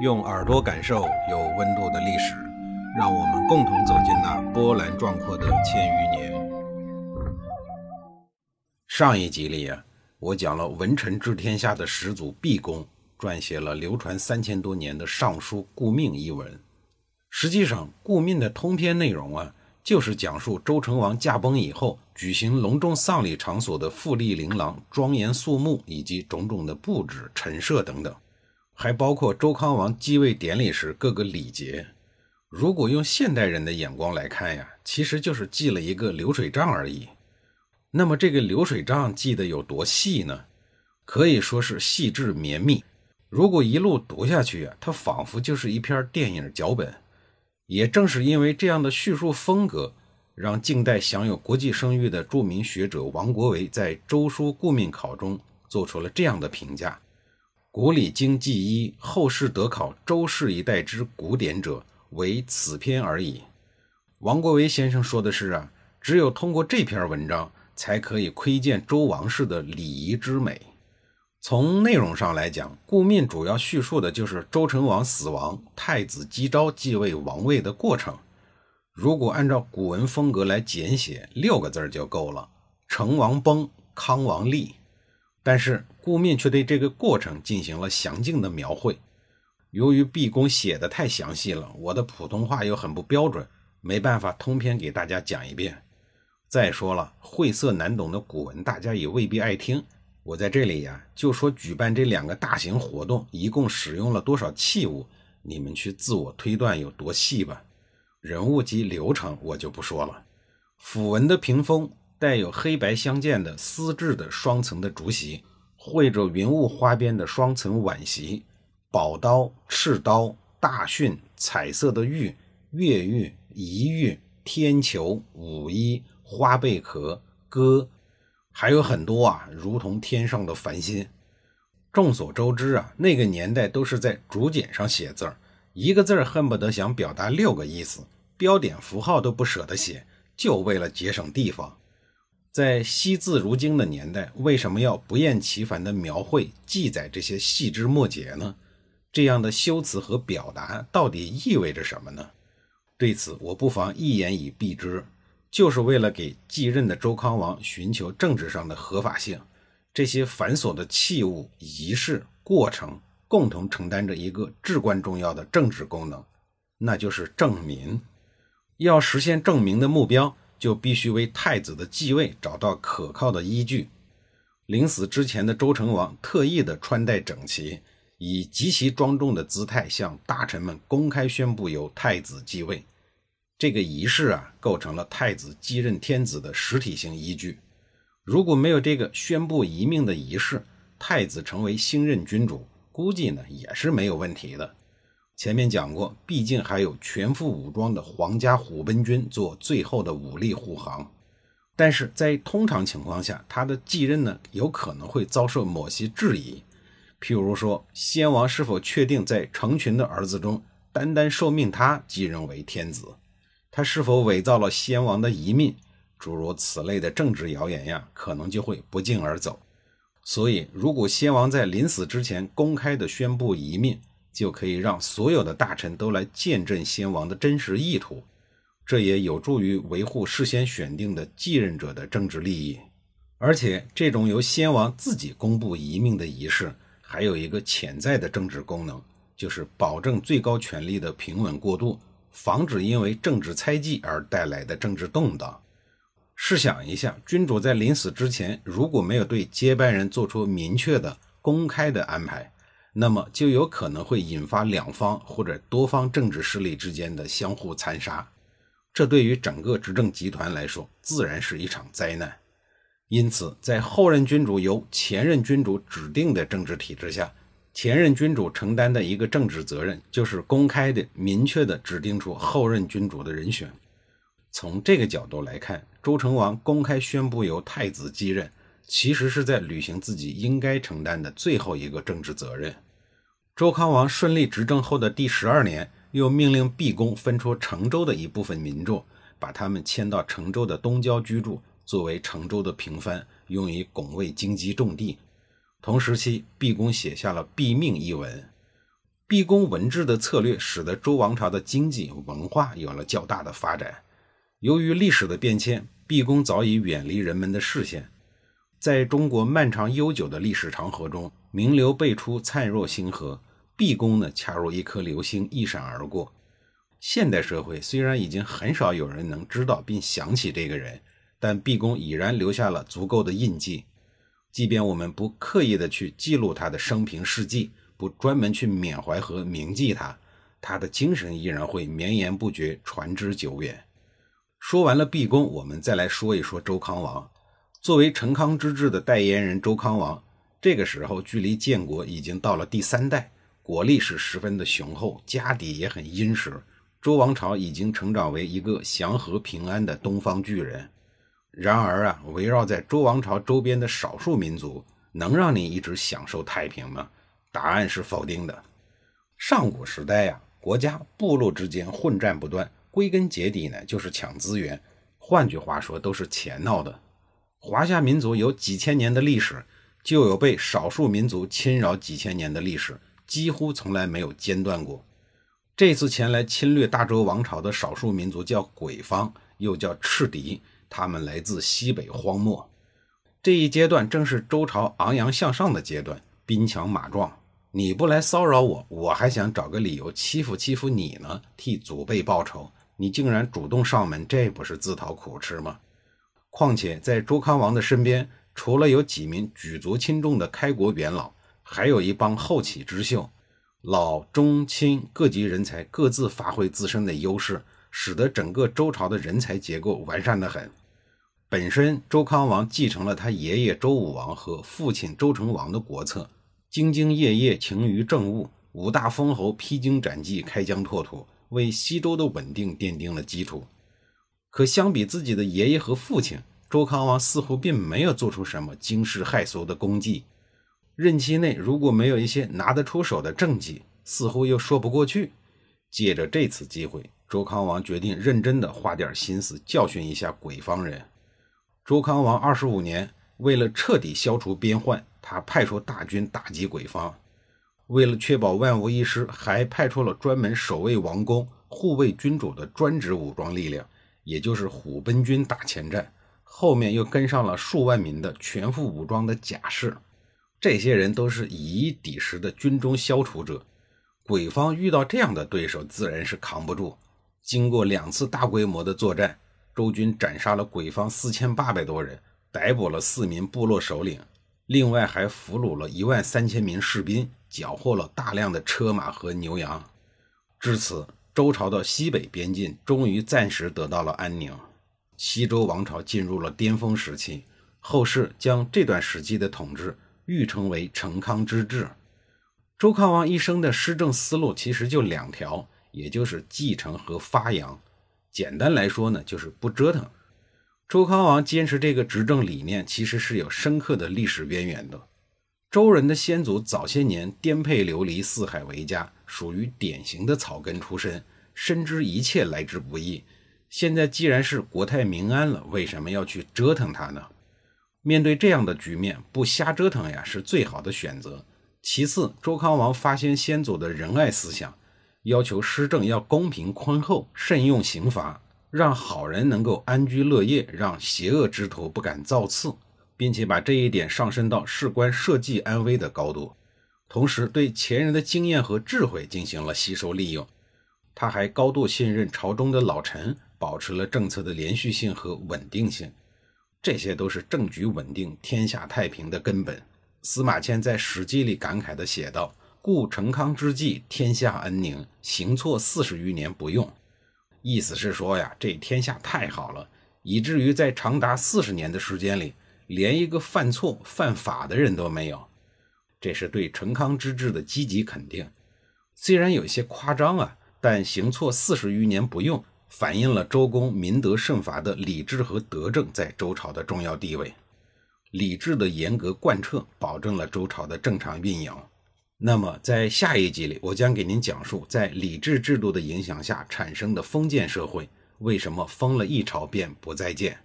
用耳朵感受有温度的历史，让我们共同走进那波澜壮阔的千余年。上一集里啊，我讲了文臣治天下的始祖毕公撰写了流传三千多年的《尚书·顾命》一文。实际上，《顾命》的通篇内容啊，就是讲述周成王驾崩以后举行隆重丧礼场所的富丽琳琅、庄严肃穆，以及种种的布置、陈设等等，还包括周康王继位典礼时各个礼节。如果用现代人的眼光来看呀，其实就是记了一个流水账而已。那么这个流水账记得有多细呢？可以说是细致绵密。如果一路读下去啊，它仿佛就是一篇电影脚本。也正是因为这样的叙述风格，让近代享有国际声誉的著名学者王国维在《周书顾命考》中做出了这样的评价：“古礼经记一，后世得考周氏一代之古典者，为此篇而已。”王国维先生说的是啊，只有通过这篇文章，才可以窥见周王室的礼仪之美。从内容上来讲，顾命主要叙述的就是周成王死亡、太子姬昭继位王位的过程。如果按照古文风格来简写，六个字就够了：成王崩，康王立。但是顾命却对这个过程进行了详尽的描绘。由于毕公写的太详细了，我的普通话又很不标准，没办法通篇给大家讲一遍。再说了，晦涩难懂的古文，大家也未必爱听。我在这里呀，就说举办这两个大型活动一共使用了多少器物，你们去自我推断有多细吧。人物及流程我就不说了。符文的屏风带有黑白相间的丝质的双层的竹席，绘着云雾花边的双层碗席，宝刀、赤刀、大训、彩色的玉、月玉、一玉、天球、舞衣、花贝壳、歌。还有很多啊，如同天上的繁星。众所周知啊，那个年代都是在竹简上写字儿，一个字儿恨不得想表达六个意思，标点符号都不舍得写，就为了节省地方。在惜字如金的年代，为什么要不厌其烦地描绘、记载这些细枝末节呢？这样的修辞和表达到底意味着什么呢？对此，我不妨一言以蔽之。就是为了给继任的周康王寻求政治上的合法性，这些繁琐的器物、仪式、过程，共同承担着一个至关重要的政治功能，那就是证明。要实现证明的目标，就必须为太子的继位找到可靠的依据。临死之前的周成王特意的穿戴整齐，以极其庄重的姿态向大臣们公开宣布由太子继位。这个仪式啊，构成了太子继任天子的实体性依据。如果没有这个宣布遗命的仪式，太子成为新任君主，估计呢也是没有问题的。前面讲过，毕竟还有全副武装的皇家虎贲军做最后的武力护航。但是在通常情况下，他的继任呢，有可能会遭受某些质疑，譬如说，先王是否确定在成群的儿子中，单单受命他继任为天子？他是否伪造了先王的遗命？诸如此类的政治谣言呀，可能就会不胫而走。所以，如果先王在临死之前公开的宣布遗命，就可以让所有的大臣都来见证先王的真实意图，这也有助于维护事先选定的继任者的政治利益。而且，这种由先王自己公布遗命的仪式，还有一个潜在的政治功能，就是保证最高权力的平稳过渡。防止因为政治猜忌而带来的政治动荡。试想一下，君主在临死之前，如果没有对接班人做出明确的、公开的安排，那么就有可能会引发两方或者多方政治势力之间的相互残杀。这对于整个执政集团来说，自然是一场灾难。因此，在后任君主由前任君主指定的政治体制下，前任君主承担的一个政治责任，就是公开的、明确的指定出后任君主的人选。从这个角度来看，周成王公开宣布由太子继任，其实是在履行自己应该承担的最后一个政治责任。周康王顺利执政后的第十二年，又命令毕公分出成州的一部分民众，把他们迁到成州的东郊居住，作为成州的平藩，用于拱卫荆棘种地。同时期，毕公写下了《毕命》一文。毕恭文治的策略使得周王朝的经济文化有了较大的发展。由于历史的变迁，毕恭早已远离人们的视线。在中国漫长悠久的历史长河中，名流辈出，灿若星河。毕恭呢，恰如一颗流星，一闪而过。现代社会虽然已经很少有人能知道并想起这个人，但毕恭已然留下了足够的印记。即便我们不刻意的去记录他的生平事迹。不专门去缅怀和铭记他，他的精神依然会绵延不绝，传之久远。说完了毕恭，我们再来说一说周康王。作为成康之治的代言人，周康王这个时候距离建国已经到了第三代，国力是十分的雄厚，家底也很殷实。周王朝已经成长为一个祥和平安的东方巨人。然而啊，围绕在周王朝周边的少数民族，能让你一直享受太平吗？答案是否定的。上古时代呀，国家部落之间混战不断，归根结底呢，就是抢资源。换句话说，都是钱闹的。华夏民族有几千年的历史，就有被少数民族侵扰几千年的历史，几乎从来没有间断过。这次前来侵略大周王朝的少数民族叫鬼方，又叫赤狄，他们来自西北荒漠。这一阶段正是周朝昂扬向上的阶段。兵强马壮，你不来骚扰我，我还想找个理由欺负欺负你呢，替祖辈报仇。你竟然主动上门，这不是自讨苦吃吗？况且在周康王的身边，除了有几名举足轻重的开国元老，还有一帮后起之秀，老中青各级人才各自发挥自身的优势，使得整个周朝的人才结构完善的很。本身周康王继承了他爷爷周武王和父亲周成王的国策。兢兢业业，勤于政务，五大封侯披荆斩棘，开疆拓土，为西周的稳定奠定了基础。可相比自己的爷爷和父亲，周康王似乎并没有做出什么惊世骇俗的功绩。任期内如果没有一些拿得出手的政绩，似乎又说不过去。借着这次机会，周康王决定认真的花点心思教训一下鬼方人。周康王二十五年，为了彻底消除边患。他派出大军打击鬼方，为了确保万无一失，还派出了专门守卫王宫、护卫君主的专职武装力量，也就是虎贲军打前站。后面又跟上了数万名的全副武装的甲士，这些人都是以一敌十的军中消除者。鬼方遇到这样的对手，自然是扛不住。经过两次大规模的作战，周军斩杀了鬼方四千八百多人，逮捕了四名部落首领。另外还俘虏了一万三千名士兵，缴获了大量的车马和牛羊。至此，周朝的西北边境终于暂时得到了安宁，西周王朝进入了巅峰时期。后世将这段时期的统治欲成为成康之治。周康王一生的施政思路其实就两条，也就是继承和发扬。简单来说呢，就是不折腾。周康王坚持这个执政理念，其实是有深刻的历史渊源的。周人的先祖早些年颠沛流离，四海为家，属于典型的草根出身，深知一切来之不易。现在既然是国泰民安了，为什么要去折腾它呢？面对这样的局面，不瞎折腾呀，是最好的选择。其次，周康王发现先祖的仁爱思想，要求施政要公平宽厚，慎用刑罚。让好人能够安居乐业，让邪恶之徒不敢造次，并且把这一点上升到事关社稷安危的高度，同时对前人的经验和智慧进行了吸收利用。他还高度信任朝中的老臣，保持了政策的连续性和稳定性，这些都是政局稳定、天下太平的根本。司马迁在《史记》里感慨地写道：“故成康之际，天下安宁，行错四十余年不用。”意思是说呀，这天下太好了，以至于在长达四十年的时间里，连一个犯错犯法的人都没有。这是对成康之治的积极肯定。虽然有些夸张啊，但行错四十余年不用，反映了周公明德慎罚的理智和德政在周朝的重要地位。理智的严格贯彻，保证了周朝的正常运营。那么，在下一集里，我将给您讲述在礼制制度的影响下产生的封建社会为什么封了一朝便不再见。